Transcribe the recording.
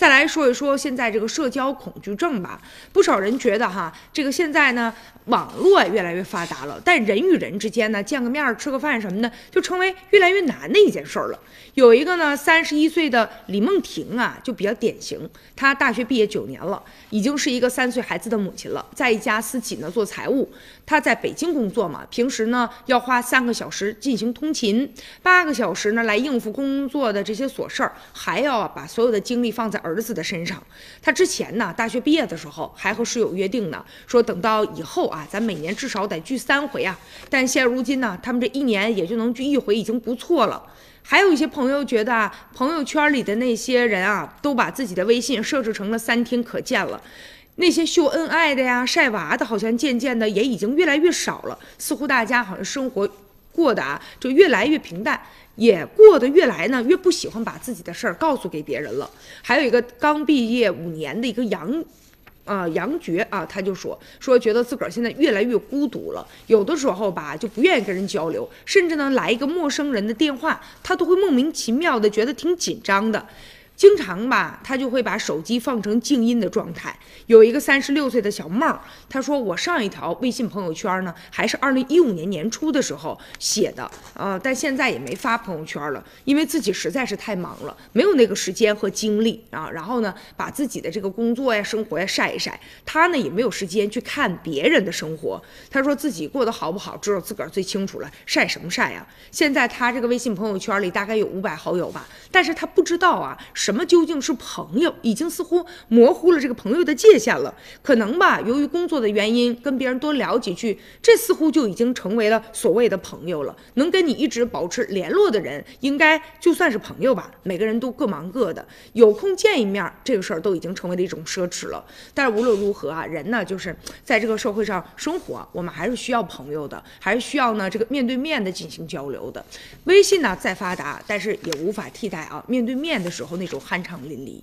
再来说一说现在这个社交恐惧症吧，不少人觉得哈，这个现在呢，网络越来越发达了，但人与人之间呢，见个面儿、吃个饭什么的，就成为越来越难的一件事儿了。有一个呢，三十一岁的李梦婷啊，就比较典型。她大学毕业九年了，已经是一个三岁孩子的母亲了，在一家私企呢做财务。她在北京工作嘛，平时呢要花三个小时进行通勤，八个小时呢来应付工作的这些琐事儿，还要把所有的精力放在儿儿子的身上。他之前呢，大学毕业的时候还和室友约定呢，说等到以后啊，咱每年至少得聚三回啊。但现如今呢，他们这一年也就能聚一回，已经不错了。还有一些朋友觉得啊，朋友圈里的那些人啊，都把自己的微信设置成了三天可见了。那些秀恩爱的呀、晒娃的，好像渐渐的也已经越来越少了。似乎大家好像生活过得啊，就越来越平淡，也过得越来呢越不喜欢把自己的事儿告诉给别人了。还有一个刚毕业五年的一个杨。啊，杨觉啊，他就说说觉得自个儿现在越来越孤独了，有的时候吧就不愿意跟人交流，甚至呢来一个陌生人的电话，他都会莫名其妙的觉得挺紧张的。经常吧，他就会把手机放成静音的状态。有一个三十六岁的小妹儿，她说：“我上一条微信朋友圈呢，还是二零一五年年初的时候写的，呃，但现在也没发朋友圈了，因为自己实在是太忙了，没有那个时间和精力啊。然后呢，把自己的这个工作呀、生活呀晒一晒。他呢也没有时间去看别人的生活。他说自己过得好不好，只有自个儿最清楚了。晒什么晒呀？现在他这个微信朋友圈里大概有五百好友吧，但是他不知道啊。”什么究竟是朋友？已经似乎模糊了这个朋友的界限了。可能吧，由于工作的原因，跟别人多聊几句，这似乎就已经成为了所谓的朋友了。能跟你一直保持联络的人，应该就算是朋友吧。每个人都各忙各的，有空见一面，这个事儿都已经成为了一种奢侈了。但是无论如何啊，人呢，就是在这个社会上生活，我们还是需要朋友的，还是需要呢这个面对面的进行交流的。微信呢再发达，但是也无法替代啊面对面的时候那种。酣畅淋漓。